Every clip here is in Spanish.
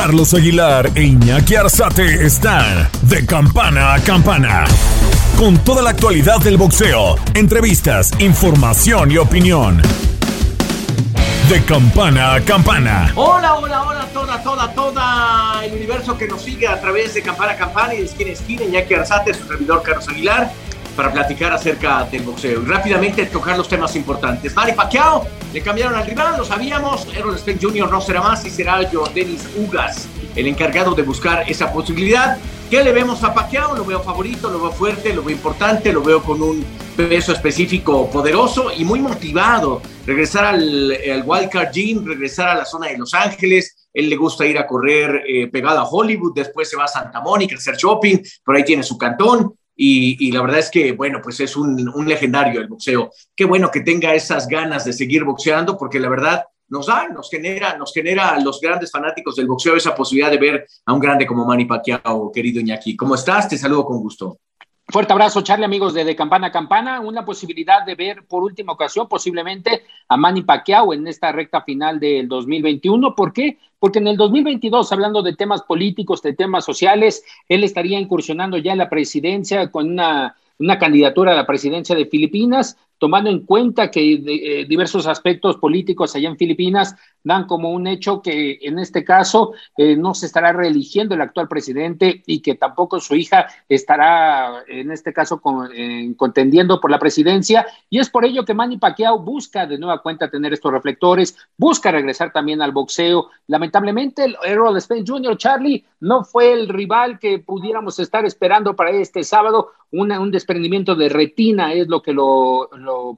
Carlos Aguilar e Iñaki Arzate están de campana a campana. Con toda la actualidad del boxeo, entrevistas, información y opinión. De campana a campana. Hola, hola, hola, toda, toda, toda el universo que nos sigue a través de Campana a Campana y de Esquina a Esquina, Iñaki Arzate, su servidor Carlos Aguilar, para platicar acerca del boxeo. Y rápidamente tocar los temas importantes. Manny Pacquiao, le cambiaron al rival, lo sabíamos, Errol Spence Jr. no será más y será Jordanis Ugas el encargado de buscar esa posibilidad. ¿Qué le vemos a Pacquiao? Lo veo favorito, lo veo fuerte, lo veo importante, lo veo con un peso específico poderoso y muy motivado. Regresar al, al Wildcard Gym, regresar a la zona de Los Ángeles. Él le gusta ir a correr eh, pegado a Hollywood, después se va a Santa Mónica a hacer shopping, por ahí tiene su cantón. Y, la verdad es que, bueno, pues es un, un legendario el boxeo. Qué bueno que tenga esas ganas de seguir boxeando, porque la verdad nos da, nos genera, nos genera a los grandes fanáticos del boxeo esa posibilidad de ver a un grande como Manny Pacquiao, querido Iñaki. ¿Cómo estás? Te saludo con gusto. Fuerte abrazo, Charlie, amigos de, de Campana a Campana. Una posibilidad de ver por última ocasión posiblemente a Manny Pacquiao en esta recta final del 2021. ¿Por qué? Porque en el 2022, hablando de temas políticos, de temas sociales, él estaría incursionando ya en la presidencia con una, una candidatura a la presidencia de Filipinas, tomando en cuenta que eh, diversos aspectos políticos allá en Filipinas dan como un hecho que en este caso eh, no se estará reeligiendo el actual presidente y que tampoco su hija estará en este caso con, eh, contendiendo por la presidencia y es por ello que Manny Pacquiao busca de nueva cuenta tener estos reflectores, busca regresar también al boxeo. Lamentablemente el Errol Spence Jr. Charlie no fue el rival que pudiéramos estar esperando para este sábado, una, un desprendimiento de retina es lo que lo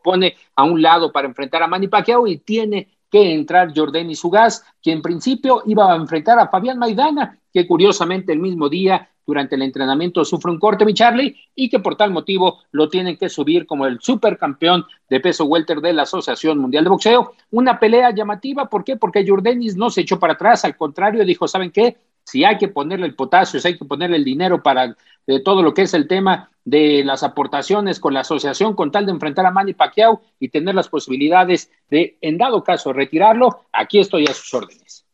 pone a un lado para enfrentar a Manny Pacquiao y tiene que entrar Jordan Sugas, que en principio iba a enfrentar a Fabián Maidana, que curiosamente el mismo día durante el entrenamiento sufre un corte, mi Charlie, y que por tal motivo lo tienen que subir como el supercampeón de peso welter de la Asociación Mundial de Boxeo. Una pelea llamativa, ¿por qué? Porque Jordanis no se echó para atrás, al contrario, dijo, ¿saben qué? Si hay que ponerle el potasio, si hay que ponerle el dinero para de todo lo que es el tema de las aportaciones con la asociación con tal de enfrentar a Manny Pacquiao y tener las posibilidades de, en dado caso, retirarlo, aquí estoy a sus órdenes.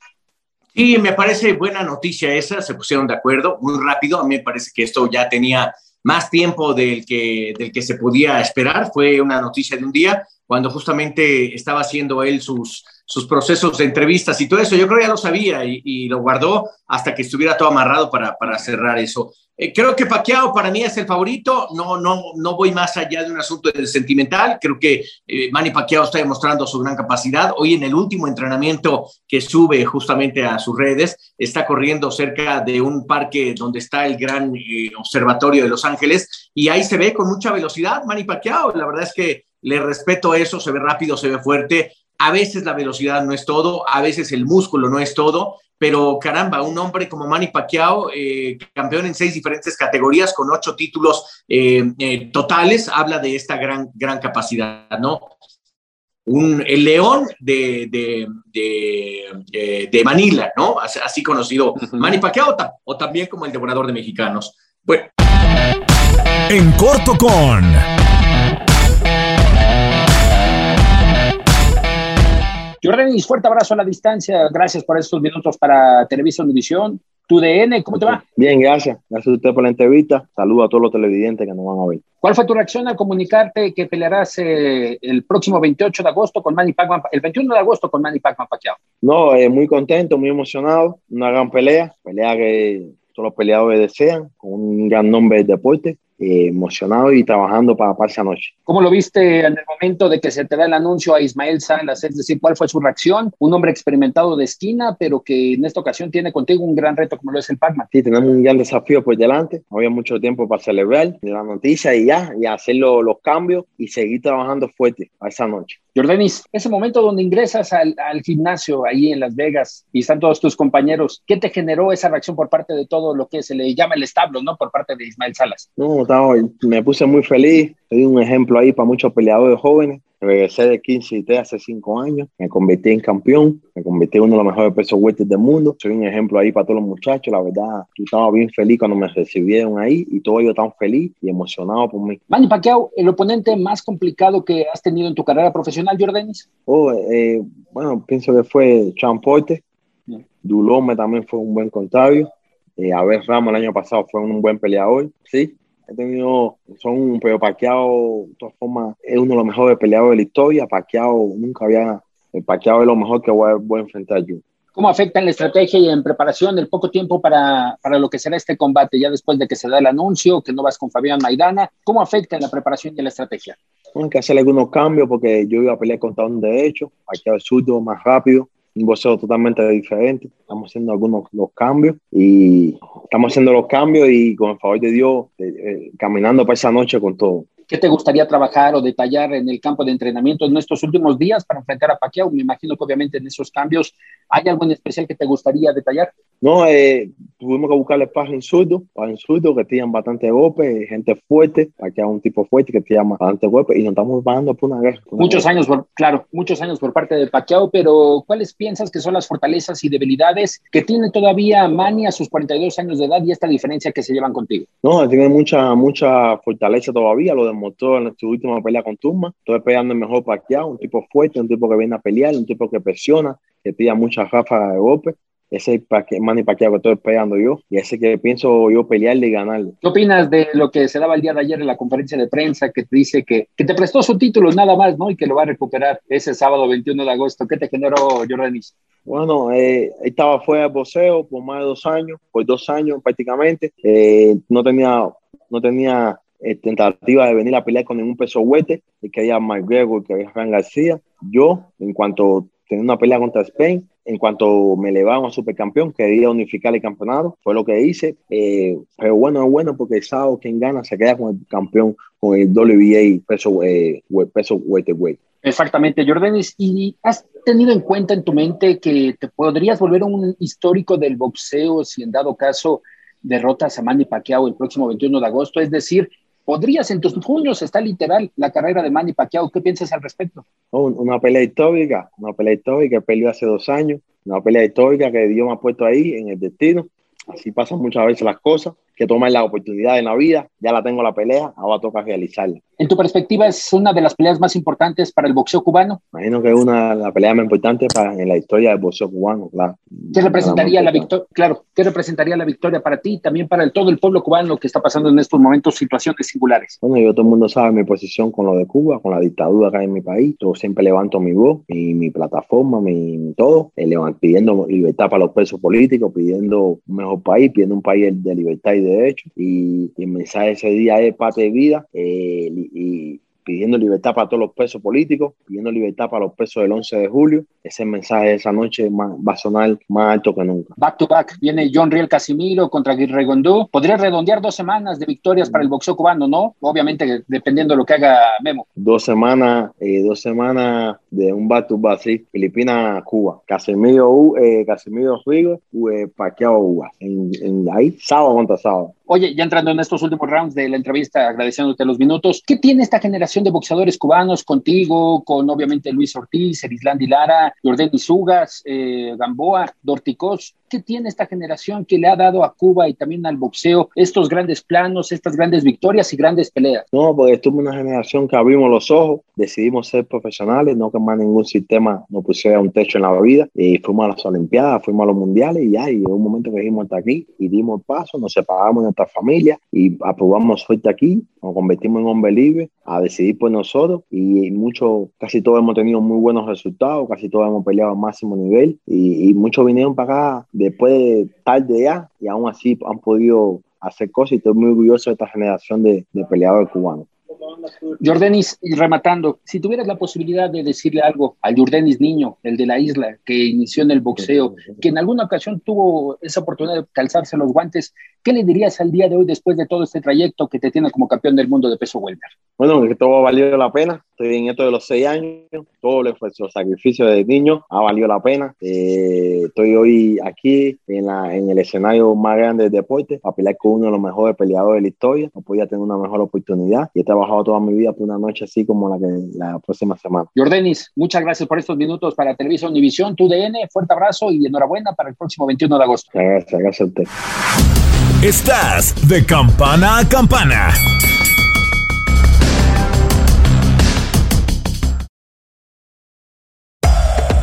Sí, me parece buena noticia esa, se pusieron de acuerdo muy rápido, a mí me parece que esto ya tenía más tiempo del que, del que se podía esperar, fue una noticia de un día, cuando justamente estaba haciendo él sus, sus procesos de entrevistas y todo eso, yo creo que ya lo sabía y, lo guardó hasta que estuviera todo amarrado para, para cerrar eso. Eh, creo que Pacquiao para mí es el favorito, no, no, no voy más allá de un asunto de sentimental, creo que eh, Manny Pacquiao está demostrando su gran capacidad. Hoy en el último entrenamiento que sube justamente a sus redes, está corriendo cerca de un parque donde está el gran eh, observatorio de Los Ángeles y ahí se ve con mucha velocidad Manny Pacquiao, la verdad es que le respeto eso, se ve rápido, se ve fuerte. A veces la velocidad no es todo, a veces el músculo no es todo, pero caramba, un hombre como Manny Pacquiao, eh, campeón en seis diferentes categorías con ocho títulos eh, eh, totales, habla de esta gran, gran capacidad, ¿no? Un, el león de, de, de, de Manila, ¿no? Así, así conocido. Manny Pacquiao, o también como el devorador de mexicanos. Bueno. En corto con... Jordanis, fuerte abrazo a la distancia. Gracias por estos minutos para Televisa Univisión. Tu DN, ¿cómo te va? Bien, gracias. Gracias a usted por la entrevista. Saludo a todos los televidentes que nos van a ver. ¿Cuál fue tu reacción al comunicarte que pelearás eh, el próximo 28 de agosto con Manny Pacman, el 21 de agosto con Manny Pacman Pacquiao? No, eh, muy contento, muy emocionado. Una gran pelea, pelea que todos los peleadores desean, con un gran nombre del deporte. Eh, emocionado y trabajando para, esa noche. ¿Cómo lo viste en el momento de que se te da el anuncio a Ismael Salas? Es decir, ¿cuál fue su reacción? Un hombre experimentado de esquina, pero que en esta ocasión tiene contigo un gran reto como lo es el Pacman. Sí, tenemos un gran desafío por delante. No había mucho tiempo para celebrar la noticia y ya, y hacer lo, los cambios y seguir trabajando fuerte a esa noche. Jordanis, ese momento donde ingresas al, gimnasio ahí en Las Vegas y están todos tus compañeros, ¿qué te generó esa reacción por parte de todo lo que se le llama el establo, ¿no? Por parte de Ismael Salas. No, estaba, me puse muy feliz. Soy un ejemplo ahí para muchos peleadores jóvenes. Regresé de 15 y 3 hace 5 años, me convertí en campeón, me convertí en uno de los mejores pesos huestes del mundo. Soy un ejemplo ahí para todos los muchachos. La verdad, yo estaba bien feliz cuando me recibieron ahí y todo yo tan feliz y emocionado por mí. Manny Pacquiao, el oponente más complicado que has tenido en tu carrera profesional, Jordanis. Oh, eh, bueno, pienso que fue Sean Porter. Dulome también fue un buen contrario. Eh, Abel Ramos el año pasado fue un buen peleador, sí. He tenido, son, pero Pacquiao, de todas formas, es uno de los mejores peleadores de la historia. Pacquiao nunca había, el Pacquiao es lo mejor que voy a, voy a enfrentar yo. ¿Cómo afecta en la estrategia y en preparación el poco tiempo para, para, lo que será este combate, ya después de que se da el anuncio, que no vas con Fabián Maidana? ¿Cómo afecta en la preparación y en la estrategia? Hay que hacer algunos cambios porque yo iba a pelear contra un derecho, Pacquiao es zurdo, más rápido, un boxeo totalmente diferente. Estamos haciendo algunos los cambios y estamos haciendo los cambios y con el favor de Dios, eh, eh, caminando para esa noche con todo. ¿Qué te gustaría trabajar o detallar en el campo de entrenamiento en estos últimos días para enfrentar a Pacquiao? Me imagino que obviamente en esos cambios hay algo en especial que te gustaría detallar. No, eh, tuvimos que buscarle paja en zurdo, paja en zurdo que tienen bastante golpe, gente fuerte, Pacquiao un tipo fuerte que tiene bastante golpe y nos estamos bajando por una guerra. Por muchos una años, por, claro, muchos años por parte de Pacquiao, pero ¿cuáles piensas que son las fortalezas y debilidades que tiene todavía Manny a sus 42 años de edad y esta diferencia que se llevan contigo? No, tiene mucha, mucha fortaleza todavía, lo demostró en su última pelea con Turma. Estoy peleando el mejor Pacquiao, un tipo fuerte, un tipo que viene a pelear, un tipo que presiona, que tira muchas ráfagas de golpe. Ese es el Manny Pacquiao que estoy esperando yo y ese que pienso yo pelearle y ganarle. ¿Qué opinas de lo que se daba el día de ayer en la conferencia de prensa que te dice que, que te prestó su título nada más, ¿no? Y que lo va a recuperar ese sábado 21 de agosto. ¿Qué te generó, Jordanis? Bueno, eh, estaba fuera de boxeo por más de dos años, por dos años prácticamente. Eh, no tenía, no tenía eh, tentativa de venir a pelear con ningún peso huete, y quería McGregor, que había Fran García. Yo, en cuanto tenía una pelea contra Spain, en cuanto me elevaron a supercampeón, quería unificar el campeonato, fue lo que hice. Eh, pero bueno, es bueno porque el sábado quien gana se queda con el campeón, con el WBA peso, eh, peso welterweight. Exactamente, Jordanis. ¿Y has tenido en cuenta en tu mente que te podrías volver un histórico del boxeo si en dado caso derrotas a Manny Pacquiao el próximo 21 de agosto? Es decir, podrías en tus puños, está literal la carrera de Manny Pacquiao. ¿Qué piensas al respecto? Oh, una pelea histórica, una pelea histórica, peleó hace dos años, una pelea histórica que Dios me ha puesto ahí en el destino. Así pasan muchas veces las cosas, que toman la oportunidad en la vida, ya la tengo la pelea, ahora toca realizarla. En tu perspectiva, ¿es una de las peleas más importantes para el boxeo cubano? Imagino que es una de las peleas más importantes para, en la historia del boxeo cubano, claro. ¿Qué representaría la victoria? Claro, ¿qué representaría la victoria para ti y también para el, todo el pueblo cubano que está pasando en estos momentos situaciones singulares? Bueno, yo todo el mundo sabe mi posición con lo de Cuba, con la dictadura acá en mi país. Yo siempre levanto mi voz, mi, mi plataforma, mi, mi todo, eh, pidiendo libertad para los presos políticos, pidiendo un mejor país, pidiendo un país de libertad y de derecho. Y, y el mensaje ese día es parte de vida. Eh, y pidiendo libertad para todos los presos políticos, pidiendo libertad para los presos del 11 de julio. Ese mensaje de esa noche va a sonar más alto que nunca. Back to back, viene John Riel Casimiro contra Aguirre Gondú. Podría redondear dos semanas de victorias para el boxeo cubano, ¿no? Obviamente, dependiendo de lo que haga Memo. Dos semanas, eh, dos semanas de un back to back, sí. Filipinas, Cuba. Casimiro, eh, Casimiro Rigo, eh, Uva. En, en, ahí, sábado contra sábado. Oye, ya entrando en estos últimos rounds de la entrevista, agradeciéndote los minutos, ¿qué tiene esta generación de boxeadores cubanos contigo, con obviamente Luis Ortiz, Erislandi Lara, Jordan Izugas, eh, Gamboa, Dorticos? ¿Qué tiene esta generación que le ha dado a Cuba y también al boxeo estos grandes planos, estas grandes victorias y grandes peleas? No, porque estuvo una generación que abrimos los ojos, decidimos ser profesionales, no que más ningún sistema nos pusiera un techo en la vida. Y fuimos a las Olimpiadas, fuimos a los Mundiales y ya, y en un momento que dijimos hasta aquí y dimos el paso, nos separamos de nuestra familia y aprobamos suerte aquí, nos convertimos en hombre libre a decidir por nosotros y muchos, casi todos hemos tenido muy buenos resultados, casi todos hemos peleado al máximo nivel y, y muchos vinieron para acá después de tarde ya y aún así han podido hacer cosas y estoy muy orgulloso de esta generación de, de peleadores cubanos. Jordanis, y rematando, si tuvieras la posibilidad de decirle algo al Jordanis niño, el de la isla, que inició en el boxeo, que en alguna ocasión tuvo esa oportunidad de calzarse los guantes, ¿qué le dirías al día de hoy después de todo este trayecto que te tiene como campeón del mundo de peso welter? Bueno, que todo ha valido la pena, estoy en esto de los seis años, todo el esfuerzo, el sacrificio de niño ha valido la pena. Eh, estoy hoy aquí en, la, en el escenario más grande del deporte a pelear con uno de los mejores peleadores de la historia. No podía tener una mejor oportunidad y he trabajado toda mi vida por una noche así como la, que, la próxima semana. Jordanis, muchas gracias por estos minutos para Televisión Univisión, tu DN, fuerte abrazo y enhorabuena para el próximo 21 de agosto. Gracias, gracias a usted. Estás de campana a campana.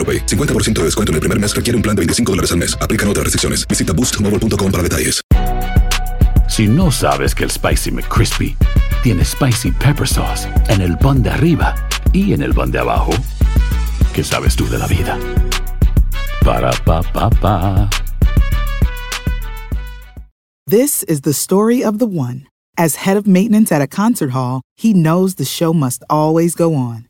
AroPay. 50% de descuento en el primer mes requiere un plan de 25 dólares al mes. Aplican otras restricciones. Visita boostmobile.com para detalles. Si no sabes que el Spicy McCrispy tiene Spicy Pepper Sauce en el pan de arriba y en el pan de abajo, ¿qué sabes tú de la vida? Para, pa, pa, pa. This is the story of the one. As head of maintenance at a concert hall, he knows the show must always go on.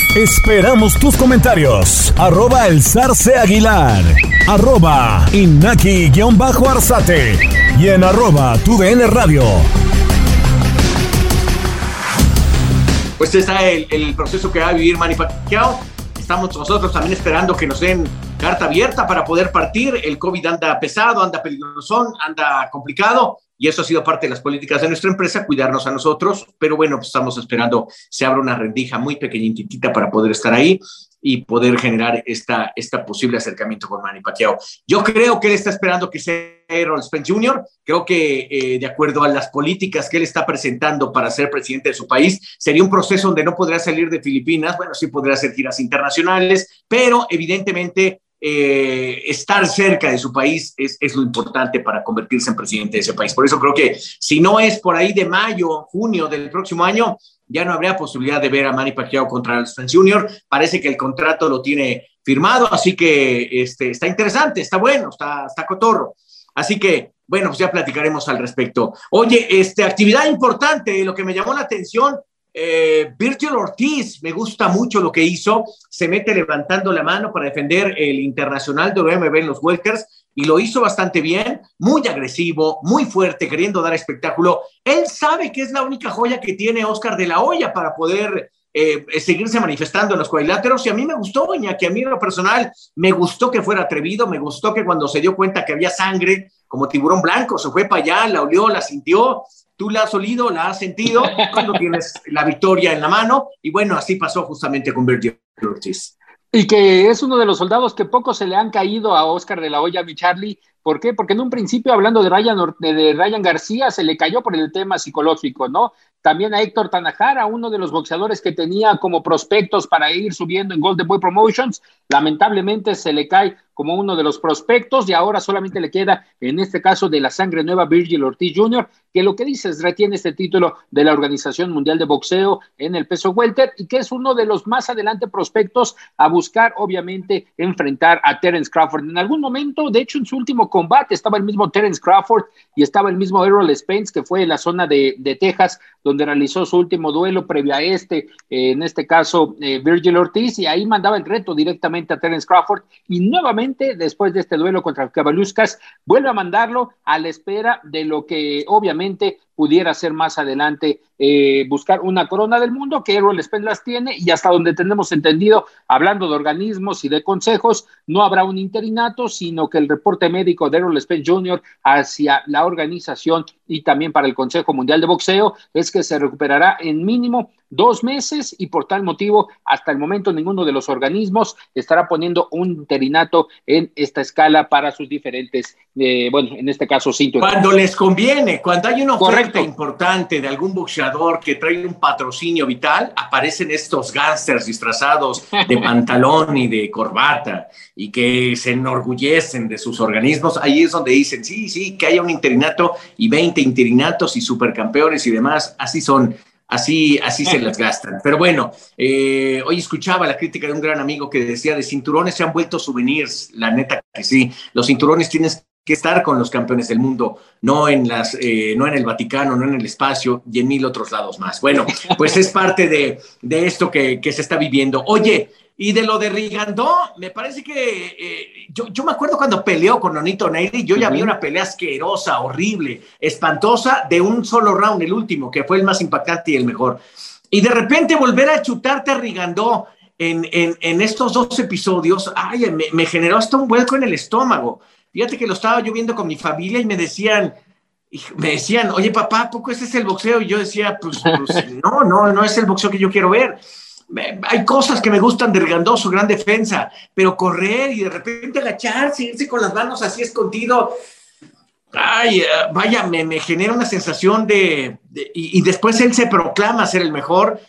Esperamos tus comentarios. Arroba el zarce aguilar. Arroba inaki-arzate. Y en arroba tu DN radio. Pues está el, el proceso que va a vivir Manny Pacquiao. Estamos nosotros también esperando que nos den carta abierta para poder partir. El COVID anda pesado, anda peligroso, anda complicado y eso ha sido parte de las políticas de nuestra empresa, cuidarnos a nosotros, pero bueno, pues estamos esperando se abra una rendija muy pequeñitita para poder estar ahí y poder generar esta, esta posible acercamiento con Manny Pacquiao. Yo creo que él está esperando que sea Errol Spence Jr., creo que eh, de acuerdo a las políticas que él está presentando para ser presidente de su país, sería un proceso donde no podría salir de Filipinas, bueno, sí podría hacer giras internacionales, pero evidentemente eh, estar cerca de su país es, es, lo importante para convertirse en presidente de ese país. Por eso creo que si no es por ahí de mayo, junio del próximo año, ya no habría posibilidad de ver a Manny Pacquiao contra el Spence Jr. Parece que el contrato lo tiene firmado, así que este, está interesante, está bueno, está, está cotorro. Así que, bueno, pues ya platicaremos al respecto. Oye, este, actividad importante, lo que me llamó la atención, eh, Virgil Ortiz, me gusta mucho lo que hizo, se mete levantando la mano para defender el internacional de OMB en los Welkers y lo hizo bastante bien, muy agresivo, muy fuerte, queriendo dar espectáculo. Él sabe que es la única joya que tiene Oscar de la Hoya para poder eh, seguirse manifestando en los cuadriláteros. Y a mí me gustó, que a mí lo personal me gustó que fuera atrevido, me gustó que cuando se dio cuenta que había sangre como tiburón blanco, se fue para allá, la olió, la sintió tú la has olido, la has sentido cuando tienes la victoria en la mano. Y bueno, así pasó justamente con Virgil Ortiz. Y que es uno de los soldados que poco se le han caído a Oscar de la Hoya, mi Charlie. ¿Por qué? Porque en un principio, hablando de Ryan, de Ryan García, se le cayó por el tema psicológico, ¿no? También a Héctor Tanajara, uno de los boxeadores que tenía como prospectos para ir subiendo en Golden Boy Promotions, lamentablemente se le cae como uno de los prospectos y ahora solamente le queda, en este caso, de la sangre nueva Virgil Ortiz Jr., que lo que dices retiene este título de la Organización Mundial de Boxeo en el peso welter y que es uno de los más adelante prospectos a buscar, obviamente, enfrentar a Terence Crawford. En algún momento, de hecho, en su último combate estaba el mismo Terence Crawford y estaba el mismo Errol Spence, que fue en la zona de, de Texas, donde realizó su último duelo previo a este, eh, en este caso eh, Virgil Ortiz, y ahí mandaba el reto directamente a Terence Crawford, y nuevamente, después de este duelo contra Cabaluscas, vuelve a mandarlo a la espera de lo que obviamente pudiera ser más adelante eh, buscar una corona del mundo que Errol Spence las tiene y hasta donde tenemos entendido, hablando de organismos y de consejos, no habrá un interinato, sino que el reporte médico de Errol Spence Jr. hacia la organización y también para el Consejo Mundial de Boxeo es que se recuperará en mínimo dos meses y por tal motivo hasta el momento ninguno de los organismos estará poniendo un interinato en esta escala para sus diferentes, eh, bueno, en este caso cinturones. Cuando les conviene, cuando hay una oferta importante de algún boxeador que trae un patrocinio vital, aparecen estos gángsters disfrazados de pantalón y de corbata y que se enorgullecen de sus organismos. Ahí es donde dicen, sí, sí, que haya un interinato y 20 interinatos y supercampeones y demás. Así son así, así se las gastan. Pero bueno, eh, hoy escuchaba la crítica de un gran amigo que decía, de cinturones se han vuelto souvenirs, la neta que sí, los cinturones tienes que estar con los campeones del mundo, no en, las, eh, no en el Vaticano, no en el espacio y en mil otros lados más. Bueno, pues es parte de, de esto que, que, se está viviendo. Oye, y de lo de Rigandó, me parece que eh, yo, yo, me acuerdo cuando peleó con Nonito Neyri, yo ya vi una pelea asquerosa, horrible, espantosa, de un solo round, el último, que fue el más impactante y el mejor. Y de repente volver a chutarte a Rigandó en, en, en estos dos episodios, ay, me, me, generó hasta un vuelco en el estómago. Fíjate que lo estaba yo viendo con mi familia y me decían, me decían, oye papá, ¿poco ese es el boxeo? Y yo decía, pues, pues no, no, no es el boxeo que yo quiero ver hay cosas que me gustan de Rigandó, su gran defensa, pero correr y de repente agacharse, irse con las manos así escondido, ay, eh, vaya, me, me genera una sensación de, de y, y, después él se proclama ser el mejor,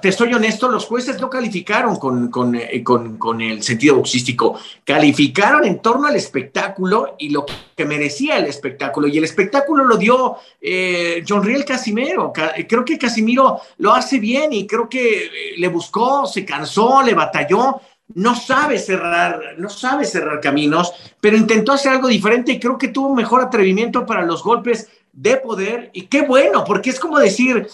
te estoy honesto, los jueces no calificaron con, eh, con, con, el sentido boxístico, calificaron en torno al espectáculo y lo que merecía el espectáculo. Y el espectáculo lo dio eh, John Riel Casimiro. Creo que Casimiro lo hace bien y creo que eh, le buscó, se cansó, le batalló. No sabe cerrar, no sabe cerrar caminos, pero intentó hacer algo diferente y creo que tuvo mejor atrevimiento para los golpes de poder. Y qué bueno, porque es como decir,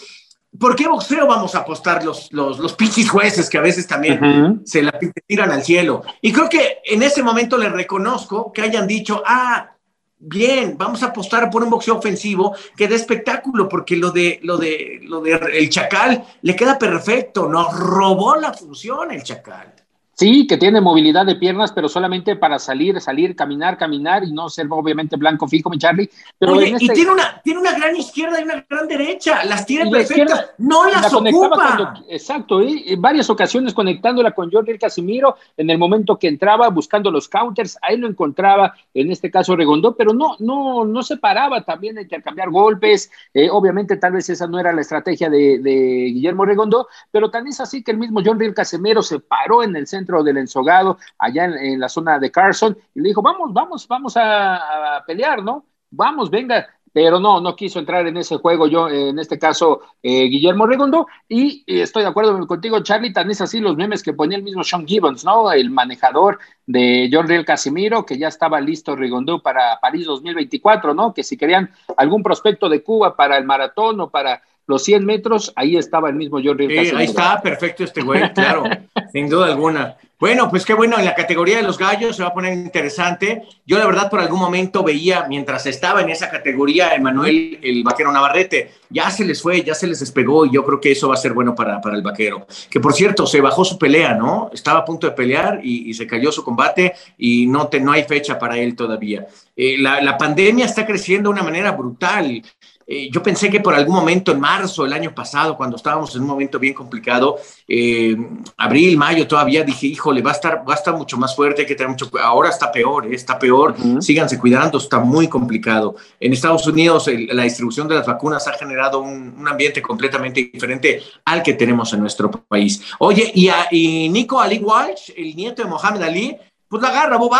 ¿Por qué boxeo vamos a apostar los, los, los pinches jueces que a veces también uh -huh. se la tiran al cielo? Y creo que en ese momento les reconozco que hayan dicho, ah, bien, vamos a apostar por un boxeo ofensivo que dé espectáculo, porque lo de, lo de, lo de el Chacal le queda perfecto, nos robó la función el Chacal. Sí, que tiene movilidad de piernas, pero solamente para salir, salir, caminar, caminar y no ser obviamente blanco fijo, mi Charlie. Pero Oye, este... y tiene una, tiene una gran izquierda y una gran derecha, las tiene perfectas, no las la ocupa. Cuando, exacto, ¿eh? en varias ocasiones conectándola con Jordi Casimiro en el momento que entraba buscando los counters, ahí lo encontraba, en este caso Regondó, pero no, no, no se paraba también a intercambiar golpes, eh, obviamente tal vez esa no era la estrategia de, de Guillermo Regondó, pero también es así que el mismo Jordi Casimiro se paró en el centro del ensogado, allá en, la zona de Carson, y le dijo, vamos, vamos, vamos a, pelear, ¿no? Vamos, venga, pero no, no quiso entrar en ese juego yo, en este caso, eh, Guillermo Redondo, y, estoy de acuerdo contigo, Charlie, tan es así los memes que ponía el mismo Sean Gibbons, ¿no? El manejador de John Riel Casimiro, que ya estaba listo Rigondo para París 2024, ¿no? Que si querían algún prospecto de Cuba para el maratón o para los 100 metros, ahí estaba el mismo John Riel sí, Ahí está, perfecto este güey, claro, sin duda alguna. Bueno, pues qué bueno, en la categoría de los gallos se va a poner interesante. Yo la verdad por algún momento veía, mientras estaba en esa categoría, Emanuel, el vaquero Navarrete, ya se les fue, ya se les despegó y yo creo que eso va a ser bueno para, para el vaquero. Que por cierto, se bajó su pelea, ¿no? Estaba a punto de pelear y, y se cayó su combate y no, te, no hay fecha para él todavía. Eh, la, la pandemia está creciendo de una manera brutal. Eh, yo pensé que por algún momento en marzo del año pasado, cuando estábamos en un momento bien complicado, eh, abril, mayo todavía, dije, híjole, va a estar, va a estar mucho más fuerte, hay que tener mucho Ahora está peor, ¿eh? está peor, uh -huh. síganse cuidando, está muy complicado. En Estados Unidos el, la distribución de las vacunas ha generado un, un, ambiente completamente diferente al que tenemos en nuestro país. Oye, y, a, y Nico Ali Walsh, el nieto de Mohamed Ali, pues la agarra Bob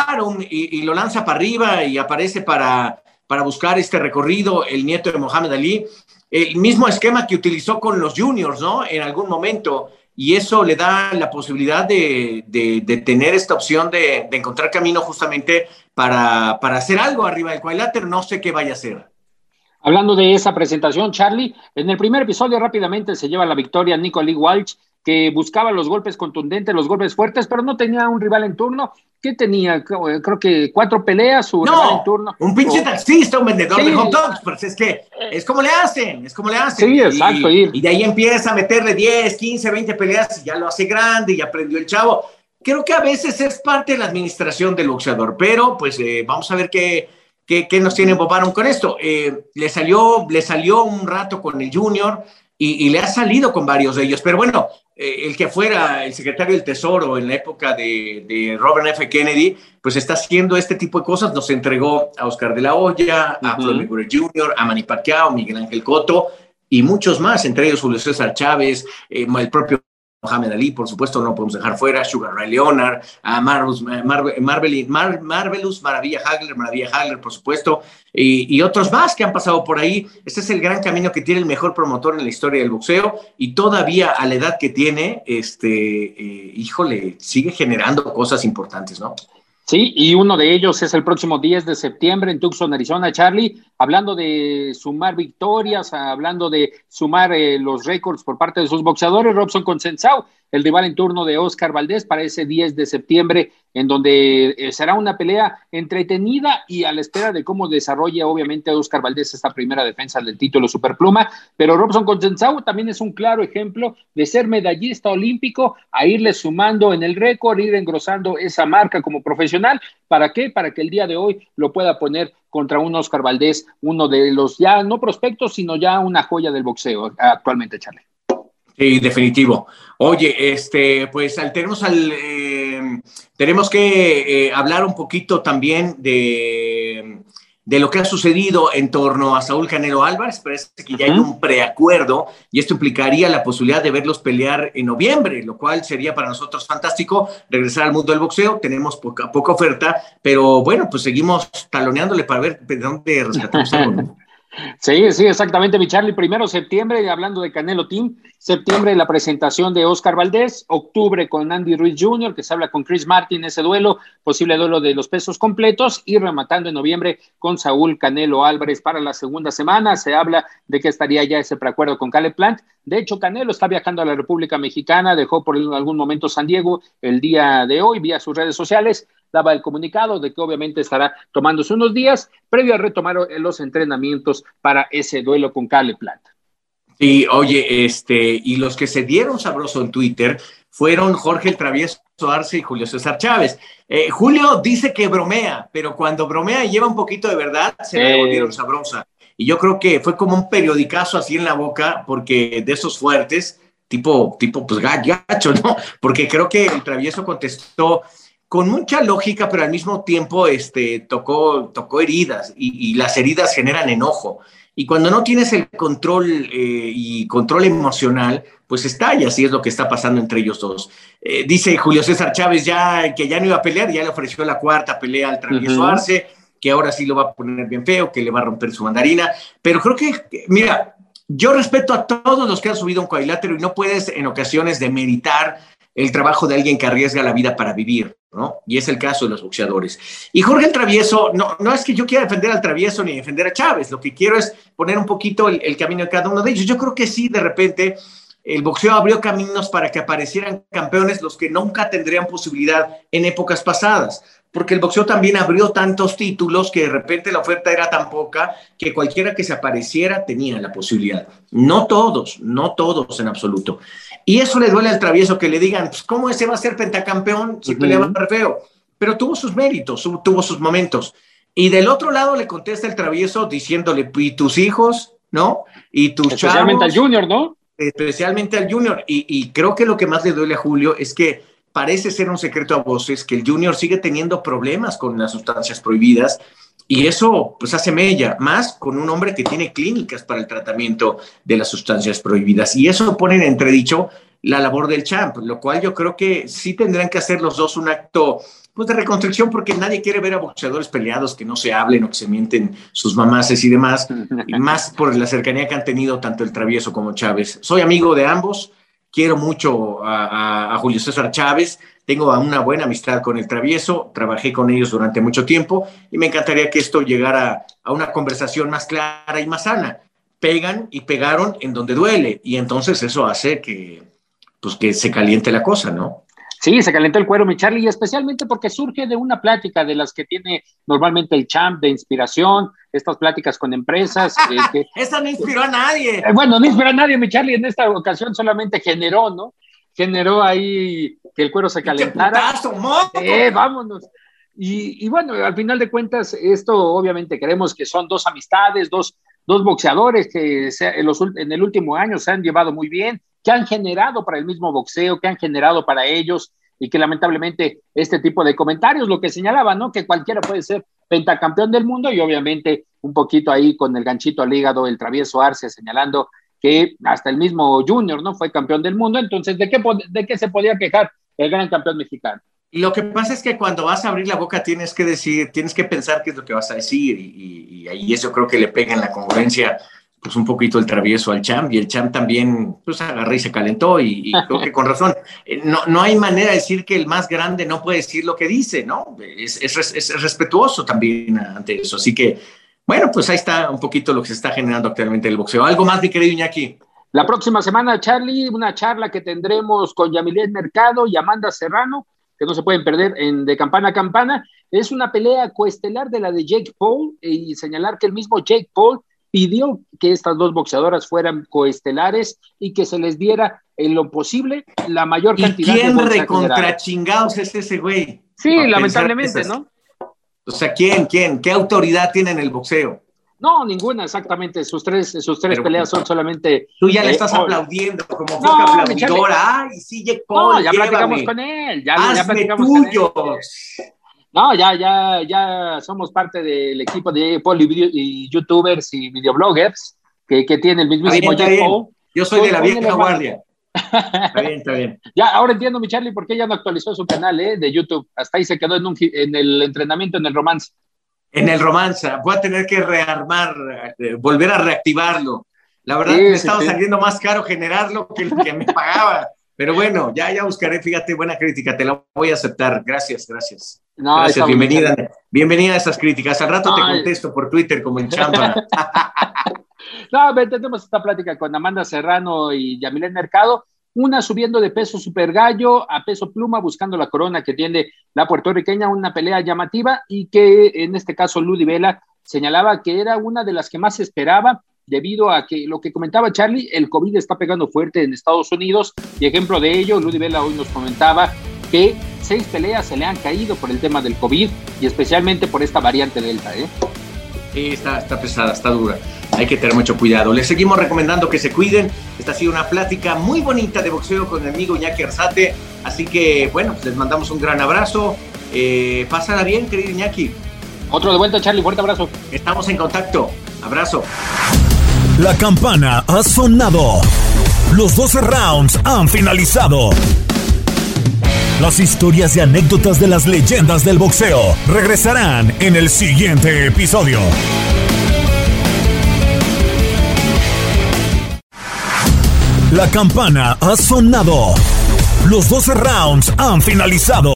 y, y lo lanza para arriba y aparece para para buscar este recorrido, el nieto de Mohamed Ali, el mismo esquema que utilizó con los juniors, ¿no? En algún momento. Y eso le da la posibilidad de, de, tener esta opción de, encontrar camino justamente para, para hacer algo arriba del cuadrilátero. No sé qué vaya a hacer. Hablando de esa presentación, Charlie, en el primer episodio rápidamente se lleva la victoria Nico Lee Walsh, que buscaba los golpes contundentes, los golpes fuertes, pero no tenía un rival en turno. ¿Qué tenía? Creo que cuatro peleas, rival en turno. Un pinche taxista, un vendedor de hot dogs, pero es que es como le hacen, es como le hacen. Sí, exacto. Y, y de ahí empieza a meterle 10, 15, 20 peleas y ya lo hace grande y aprendió el chavo. Creo que a veces es parte de la administración del boxeador, pero pues eh, vamos a ver qué, qué, qué nos tienen Bobaron con esto. Eh, le, salió, le salió un rato con el Junior, y, le ha salido con varios de ellos. Pero bueno, eh, el que fuera el secretario del Tesoro en la época de, Robert F. Kennedy, pues está haciendo este tipo de cosas. Nos entregó a Oscar de la Hoya, a Floyd Jr., a Manny Pacquiao, Miguel Ángel Cotto y muchos más, entre ellos Julio César Chávez, eh, el propio Mohamed Ali, por supuesto, no podemos dejar fuera, Sugar Ray Leonard, a Marvelous, Marvelous Maravilla Hagler, Maravilla Hagler, por supuesto, y, otros más que han pasado por ahí. Este es el gran camino que tiene el mejor promotor en la historia del boxeo y todavía a la edad que tiene, este, eh, híjole, sigue generando cosas importantes, ¿no? Sí, y uno de ellos es el próximo 10 de septiembre en Tucson, Arizona, Charlie, hablando de sumar victorias, hablando de sumar eh, los récords por parte de sus boxeadores, Robson Consensau el rival en turno de Oscar Valdés para ese 10 de septiembre, en donde eh, será una pelea entretenida y a la espera de cómo desarrolle obviamente Oscar Valdés esta primera defensa del título Superpluma. Pero Robson Consensau también es un claro ejemplo de ser medallista olímpico, a irle sumando en el récord, ir engrosando esa marca como profesional. ¿Para qué? Para que el día de hoy lo pueda poner contra un Oscar Valdés, uno de los ya no prospectos, sino ya una joya del boxeo actualmente, Charlie. Sí, definitivo. Oye, este, pues tenemos al, eh, tenemos que eh, hablar un poquito también de, de, lo que ha sucedido en torno a Saúl Canelo Álvarez. Parece que ya hay un preacuerdo y esto implicaría la posibilidad de verlos pelear en noviembre, lo cual sería para nosotros fantástico regresar al mundo del boxeo. Tenemos poca, poca oferta, pero bueno, pues seguimos taloneándole para ver de dónde rescatamos algo. Sí, sí, exactamente, mi Charlie. Primero septiembre, hablando de Canelo Team, septiembre la presentación de Oscar Valdés, octubre con Andy Ruiz Jr., que se habla con Chris Martin, ese duelo, posible duelo de los pesos completos, y rematando en noviembre con Saúl Canelo Álvarez para la segunda semana. Se habla de que estaría ya ese preacuerdo con Caleb Plant. De hecho, Canelo está viajando a la República Mexicana, dejó por algún momento San Diego el día de hoy vía sus redes sociales daba el comunicado de que obviamente estará tomándose unos días previo a retomar los entrenamientos para ese duelo con Cale Plata. Sí, oye, este, y los que se dieron sabroso en Twitter fueron Jorge el Travieso Arce y Julio César Chávez. Eh, Julio dice que bromea, pero cuando bromea y lleva un poquito de verdad, se le volvieron sabrosa. Y yo creo que fue como un periodicazo así en la boca, porque de esos fuertes, tipo, tipo, pues gacho, ¿no? Porque creo que el Travieso contestó, con mucha lógica, pero al mismo tiempo este, tocó, tocó heridas y, las heridas generan enojo. Y cuando no tienes el control eh, y control emocional, pues estalla, así es lo que está pasando entre ellos dos. Eh, dice Julio César Chávez ya que ya no iba a pelear, ya le ofreció la cuarta pelea al travieso Arce, que ahora sí lo va a poner bien feo, que le va a romper su mandarina. Pero creo que, mira, yo respeto a todos los que han subido un cuadrilátero y no puedes en ocasiones demeritar el trabajo de alguien que arriesga la vida para vivir, ¿no? Y es el caso de los boxeadores. Y Jorge el Travieso, no, no es que yo quiera defender al Travieso ni defender a Chávez, lo que quiero es poner un poquito el, camino de cada uno de ellos. Yo creo que sí, de repente, el boxeo abrió caminos para que aparecieran campeones los que nunca tendrían posibilidad en épocas pasadas porque el boxeo también abrió tantos títulos que de repente la oferta era tan poca que cualquiera que se apareciera tenía la posibilidad. No todos, no todos en absoluto. Y eso le duele al travieso que le digan, pues, ¿cómo ese va a ser pentacampeón si peleaba feo? Pero tuvo sus méritos, tuvo sus momentos. Y del otro lado le contesta el travieso diciéndole, y tus hijos, ¿no? Y tus Especialmente al Junior, ¿no? Especialmente al Junior. Y, y creo que lo que más le duele a Julio es que parece ser un secreto a voces que el Junior sigue teniendo problemas con las sustancias prohibidas y eso pues hace mella, más con un hombre que tiene clínicas para el tratamiento de las sustancias prohibidas. Y eso pone en entredicho la labor del champ, lo cual yo creo que sí tendrán que hacer los dos un acto pues de reconstrucción porque nadie quiere ver a boxeadores peleados que no se hablen o que se mienten sus mamases y demás, y más por la cercanía que han tenido tanto el Travieso como Chávez. Soy amigo de ambos, quiero mucho a, Julio César Chávez, tengo una buena amistad con el Travieso, trabajé con ellos durante mucho tiempo y me encantaría que esto llegara a una conversación más clara y más sana. Pegan y pegaron en donde duele y entonces eso hace que, pues, que se caliente la cosa, ¿no? Sí, se calentó el cuero, mi Charlie, y especialmente porque surge de una plática de las que tiene normalmente el champ de inspiración, estas pláticas con empresas. Eh, que, Esa no inspiró a nadie. Eh, bueno, no inspiró a nadie, mi Charlie, en esta ocasión solamente generó, ¿no? Generó ahí que el cuero se calentara. Eh, vámonos. Y, y, bueno, al final de cuentas, esto obviamente queremos que son dos amistades, dos, dos boxeadores que en, los, en el último año se han llevado muy bien, que han generado para el mismo boxeo, que han generado para ellos y que lamentablemente este tipo de comentarios, lo que señalaba, ¿no? Que cualquiera puede ser pentacampeón del mundo y obviamente un poquito ahí con el ganchito al hígado, el travieso Arce señalando que hasta el mismo Junior, ¿no? Fue campeón del mundo, entonces, ¿de qué, de qué se podía quejar el gran campeón mexicano? Y lo que pasa es que cuando vas a abrir la boca tienes que decir, tienes que pensar qué es lo que vas a decir y, y ahí eso creo que le pega en la congruencia pues un poquito el travieso al champ y el champ también pues agarró y se calentó y, creo que con razón. Eh, no, no hay manera de decir que el más grande no puede decir lo que dice, ¿no? Es, es, es, respetuoso también ante eso. Así que, bueno, pues ahí está un poquito lo que se está generando actualmente en el boxeo. ¿Algo más, mi querido Iñaki? La próxima semana, Charlie, una charla que tendremos con Yamilet Mercado y Amanda Serrano, que no se pueden perder en de campana a campana. Es una pelea coestelar de la de Jake Paul y señalar que el mismo Jake Paul pidió que estas dos boxeadoras fueran coestelares y que se les diera en lo posible la mayor cantidad ¿Y quién de recontra chingados es ese güey? Sí, lamentablemente, ¿no? O sea, ¿quién, quién? ¿Qué autoridad tiene en el boxeo? No, ninguna, exactamente. Sus tres, sus tres peleas son solamente. Tú ya le eh, estás aplaudiendo como no, aplaudidora. Ay, sí, Jake Paul. No, ya platicamos con él. Ya, ya platicamos con él. No, ya, ya, ya somos parte del equipo de Poli y youtubers y videobloggers que, que tiene el mismísimo Paul. Yo soy, de la vieja guardia. Está bien, está bien. Ya, ahora entiendo, mi Charlie, por qué ya no actualizó su canal ¿eh? de YouTube. Hasta ahí se quedó en, un, en el entrenamiento, en el romance. En el romance. Voy a tener que rearmar, eh, volver a reactivarlo. La verdad, me estaba saliendo más caro generarlo que lo que me pagaba. Pero bueno, ya, ya buscaré, fíjate, buena crítica, te la voy a aceptar. Gracias, gracias. gracias, bienvenida. Bienvenida a esas críticas. Al rato te contesto por Twitter como en chamba. no, tenemos esta plática con Amanda Serrano y Yamilén Mercado. Una subiendo de peso super gallo a peso pluma, buscando la corona que tiene la puertorriqueña, una pelea llamativa y que en este caso Ludi Vela señalaba que era una de las que más esperaba debido a que lo que comentaba Charlie, el COVID está pegando fuerte en Estados Unidos y ejemplo de ello, Ludi Vela hoy nos comentaba que seis peleas se le han caído por el tema del COVID y especialmente por esta variante Delta. ¿eh? Sí, está, está pesada, está dura. Hay que tener mucho cuidado. Les seguimos recomendando que se cuiden. Esta ha sido una plática muy bonita de boxeo con mi amigo Iñaki Arzate. Así que, bueno, pues les mandamos un gran abrazo. Eh, pásala bien, querido Iñaki. Otro de vuelta, Charlie. Fuerte abrazo. Estamos en contacto. Abrazo. La campana ha sonado. Los 12 rounds han finalizado. Las historias y anécdotas de las leyendas del boxeo regresarán en el siguiente episodio. La campana ha sonado. Los 12 rounds han finalizado.